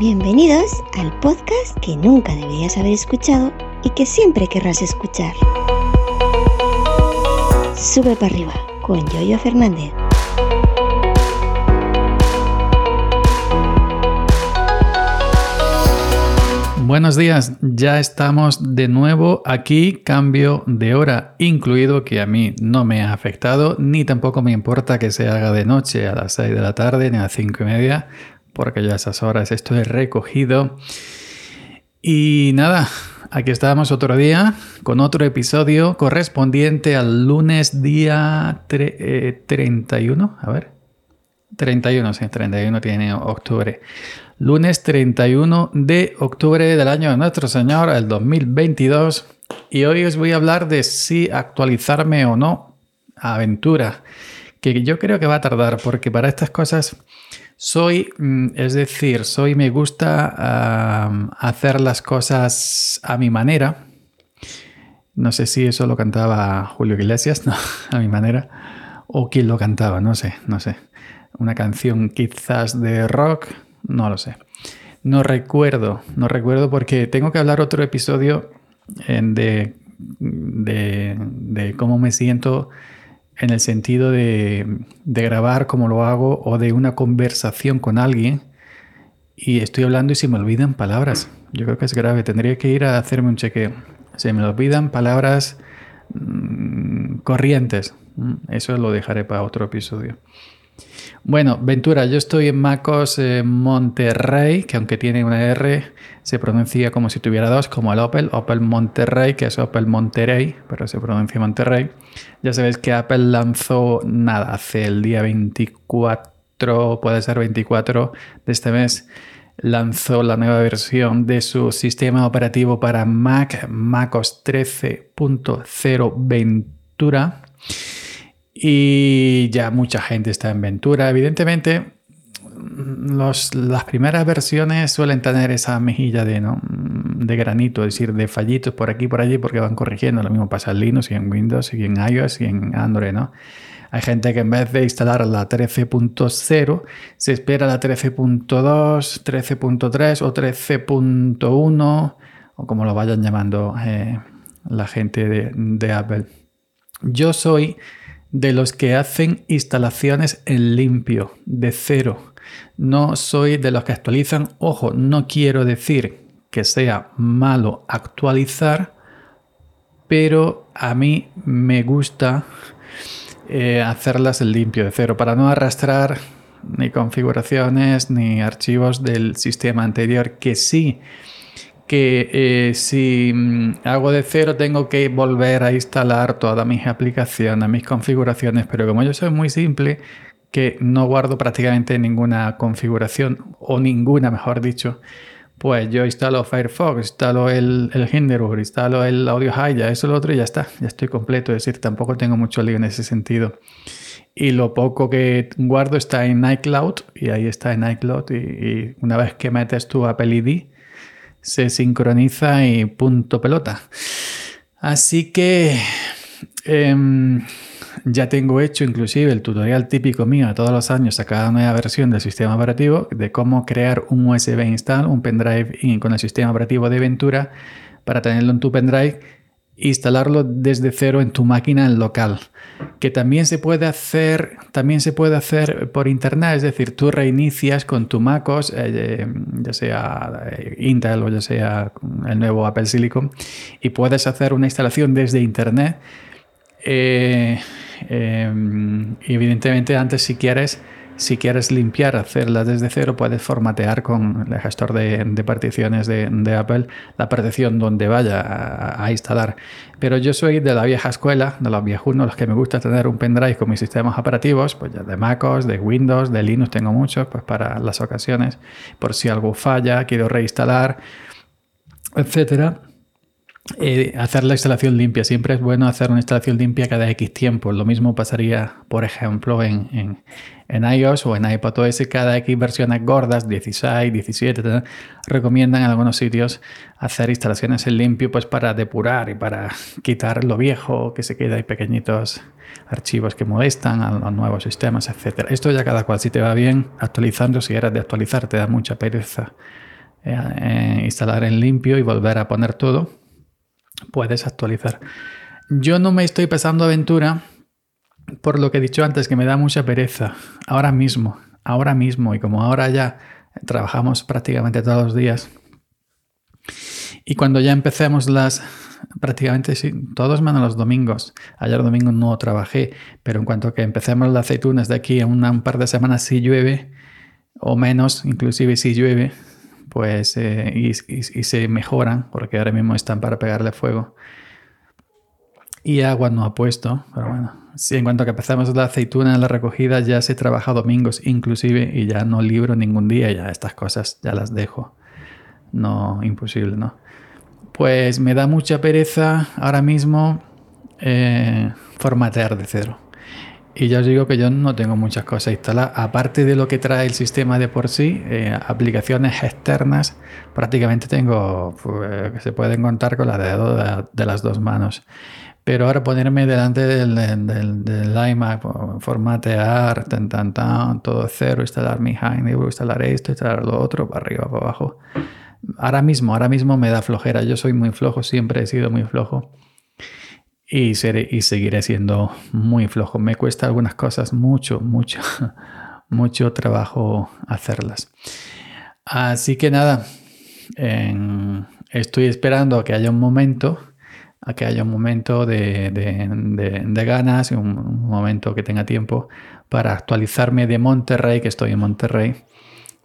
Bienvenidos al podcast que nunca deberías haber escuchado y que siempre querrás escuchar. Sube para arriba con Yoyo Fernández. Buenos días, ya estamos de nuevo aquí, cambio de hora incluido que a mí no me ha afectado, ni tampoco me importa que se haga de noche a las 6 de la tarde ni a las 5 y media, porque ya a esas horas estoy recogido. Y nada, aquí estamos otro día con otro episodio correspondiente al lunes día 31, eh, a ver, 31, sí, 31 tiene octubre lunes 31 de octubre del año de nuestro Señor, el 2022. Y hoy os voy a hablar de si actualizarme o no a Aventura, que yo creo que va a tardar porque para estas cosas soy, mm, es decir, soy, me gusta hacer las cosas a mi manera. No sé si eso lo cantaba Julio Iglesias, no, a mi manera, o quién lo cantaba, no sé, no sé. Una canción quizás de rock, no lo sé. No recuerdo, no recuerdo porque tengo que hablar otro episodio de, de, cómo me siento en el sentido de, de, grabar como lo hago o de una conversación con alguien y estoy hablando y se me olvidan palabras. Yo creo que es grave, tendría que ir a hacerme un chequeo. Se me olvidan palabras mm, corrientes. Mm, eso lo dejaré para otro episodio. Bueno, Ventura, yo estoy en Macos eh, Monterrey, que aunque tiene una R, se pronuncia como si tuviera dos, como el Opel, Opel Monterrey, que es Opel Monterrey, pero se pronuncia Monterrey. Ya sabéis que Apple lanzó nada, hace el día 24, puede ser 24 de este mes, lanzó la nueva versión de su sistema operativo para Mac, MacOS 13.0 Ventura y ya mucha gente está en Ventura. Evidentemente, las primeras versiones suelen tener esa mejilla de, ¿no? de granito, es decir, de fallitos por aquí y por allí porque van corrigiendo. Lo mismo pasa en Linux y en Windows y en iOS y en Android, ¿no? Hay gente que en vez de instalar la 13.0 se espera la 13.2, 13.3 o 13.1 o como lo vayan llamando eh, la gente de Apple. Yo soy de los que hacen instalaciones en limpio, de cero. No soy de los que actualizan. Ojo, no quiero decir que sea malo actualizar, pero a mí me gusta eh, hacerlas en limpio, de cero, para no arrastrar ni configuraciones ni archivos del sistema anterior que sí que eh, si mm, hago de cero tengo que volver a instalar todas mis aplicaciones, mis configuraciones, pero como yo soy muy simple, que no guardo prácticamente ninguna configuración, o ninguna, mejor dicho, pues yo instalo Firefox, instalo el, el Hindenburg, instalo el Audio ya eso, lo otro y ya está, ya estoy completo, es decir, tampoco tengo mucho lío en ese sentido. Y lo poco que guardo está en iCloud, y ahí está en iCloud, y, y una vez que metes tu Apple ID, se sincroniza y punto pelota. Así que em, ya tengo hecho inclusive el tutorial típico mío de todos los años a cada nueva versión del sistema operativo de cómo crear un USB install, un pendrive con el sistema operativo de Ventura para tenerlo en tu pendrive instalarlo desde cero en tu máquina local. Que también se puede hacer, también se puede hacer por internet, es decir, tú reinicias con tu MacOS, eh, eh, ya sea eh, Intel o ya sea el nuevo Apple Silicon, y puedes hacer una instalación desde internet. evidentemente, antes si quieres si quieres limpiar, hacerla desde cero, puedes formatear con el gestor de, particiones de, Apple la partición donde vaya a, instalar. Pero yo soy de la vieja escuela, de los viejunos, los que me gusta tener un pendrive con mis sistemas operativos, pues ya de MacOS, de Windows, de Linux tengo muchos, pues para las ocasiones, por si algo falla, quiero reinstalar, etcétera. Eh, hacer la instalación limpia. Siempre es bueno hacer una instalación limpia cada X tiempo. Lo mismo pasaría, por ejemplo, en, en, iOS o en iPadOS. Cada X versiones gordas, 16, 17, recomiendan en algunos sitios hacer instalaciones en limpio pues para depurar y para quitar lo viejo que se queda y pequeñitos archivos que molestan a los nuevos sistemas, etc. Esto ya cada cual, si te va bien actualizando, si eres de actualizar, te da mucha pereza eh, instalar en limpio y volver a poner todo, puedes actualizar. Yo no me estoy pasando aventura por lo que he dicho antes, que me da mucha pereza. Ahora mismo, ahora mismo, y como ahora ya trabajamos prácticamente todos los días, y cuando ya empecemos las, prácticamente sí, todos menos los domingos. Ayer domingo no trabajé, pero en cuanto que empecemos las aceitunas de aquí a un par de semanas si llueve, o menos, inclusive si llueve, pues eh, y, se mejoran, porque ahora mismo están para pegarle fuego. Y agua no ha puesto, pero bueno. Sí, en cuanto que empezamos la aceituna en la recogida, ya se trabaja domingos inclusive y ya no libro ningún día, ya estas cosas ya las dejo. No, imposible, ¿no? Pues me da mucha pereza ahora mismo eh, formatear de cero. Y ya os digo que yo no tengo muchas cosas instaladas. Aparte de lo que trae el sistema de por sí, eh, aplicaciones externas, prácticamente tengo, pues, se pueden contar con la dedo de, las dos manos. Pero ahora ponerme delante del, del, iMac, formatear, tan, tan, tan, todo cero, instalar mi Hindenburg, instalar esto, instalar lo otro, para arriba, para abajo. Ahora mismo, ahora mismo me da flojera. Yo soy muy flojo, siempre he sido muy flojo y, seré, y seguiré siendo muy flojo. Me cuesta algunas cosas mucho, mucho, mucho trabajo hacerlas. Así que nada, estoy esperando a que haya un momento, a que haya un momento de, de, ganas, un, un momento que tenga tiempo para actualizarme de Monterrey, que estoy en Monterrey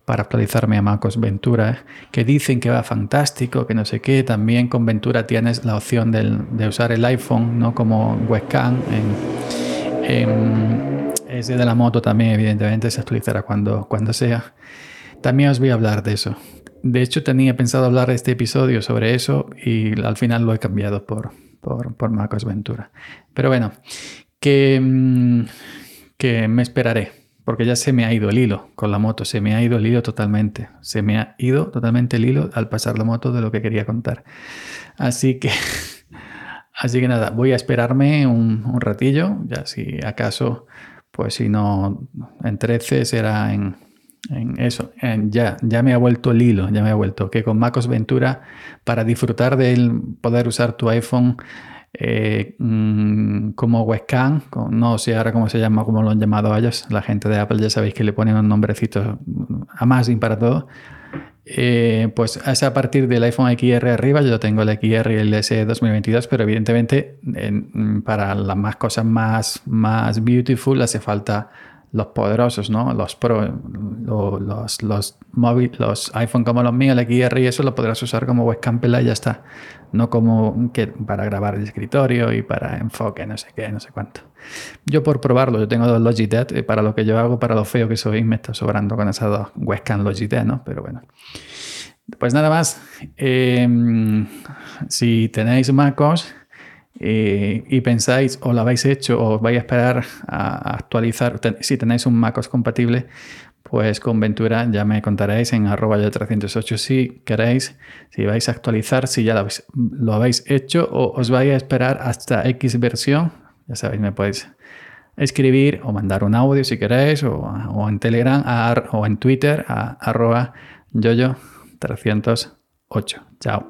para actualizarme a MacOS Ventura, que dicen que va fantástico, que no sé qué. También con Ventura tienes la opción de usar el iPhone ¿no? como webcam. En, ese de la moto también, evidentemente, se actualizará cuando, cuando sea. También os voy a hablar de eso. De hecho, tenía pensado hablar este episodio sobre eso y al final lo he cambiado por, por, por MacOS Ventura. Pero bueno, que, mm, que me esperaré porque ya se me ha ido el hilo con la moto, se me ha ido el hilo totalmente, se me ha ido totalmente el hilo al pasar la moto de lo que quería contar. Así que, así que nada, voy a esperarme un, ratillo, ya si acaso, pues si no en 13 será en, eso, ya, ya me ha vuelto el hilo, ya me ha vuelto, que con MacOS Ventura, para disfrutar de poder usar tu iPhone eh, mm, como webcam, no sé ahora cómo se llama, como lo han llamado ellos, la gente de Apple ya sabéis que le ponen un nombrecito a más y para todo. Eh, pues es a partir del iPhone XR arriba, yo tengo el XR y el S 2022, pero evidentemente para las más cosas más, más beautiful hace falta los poderosos, ¿no? Los Pro, los, los, móviles, los iPhone como los míos, el XR y eso lo podrás usar como webcam y ya está. No como que para grabar el escritorio y para enfoque, no sé qué, no sé cuánto. Yo por probarlo, yo tengo dos Logitech y para lo que yo hago, para lo feo que soy, me está sobrando con esas dos webcam Logitech, ¿no? Pero bueno. Pues nada más. Em, si tenéis MacOS y pensáis o lo habéis hecho o vais a esperar a, actualizar, si tenéis un MacOS compatible, pues con Ventura ya me contaréis en arroba yo 308 si queréis, si vais a actualizar, si ya lo habéis, hecho o os vais a esperar hasta X versión, ya sabéis, me podéis escribir o mandar un audio si queréis o, en Telegram o en Twitter a arroba yoyo 308. Chao.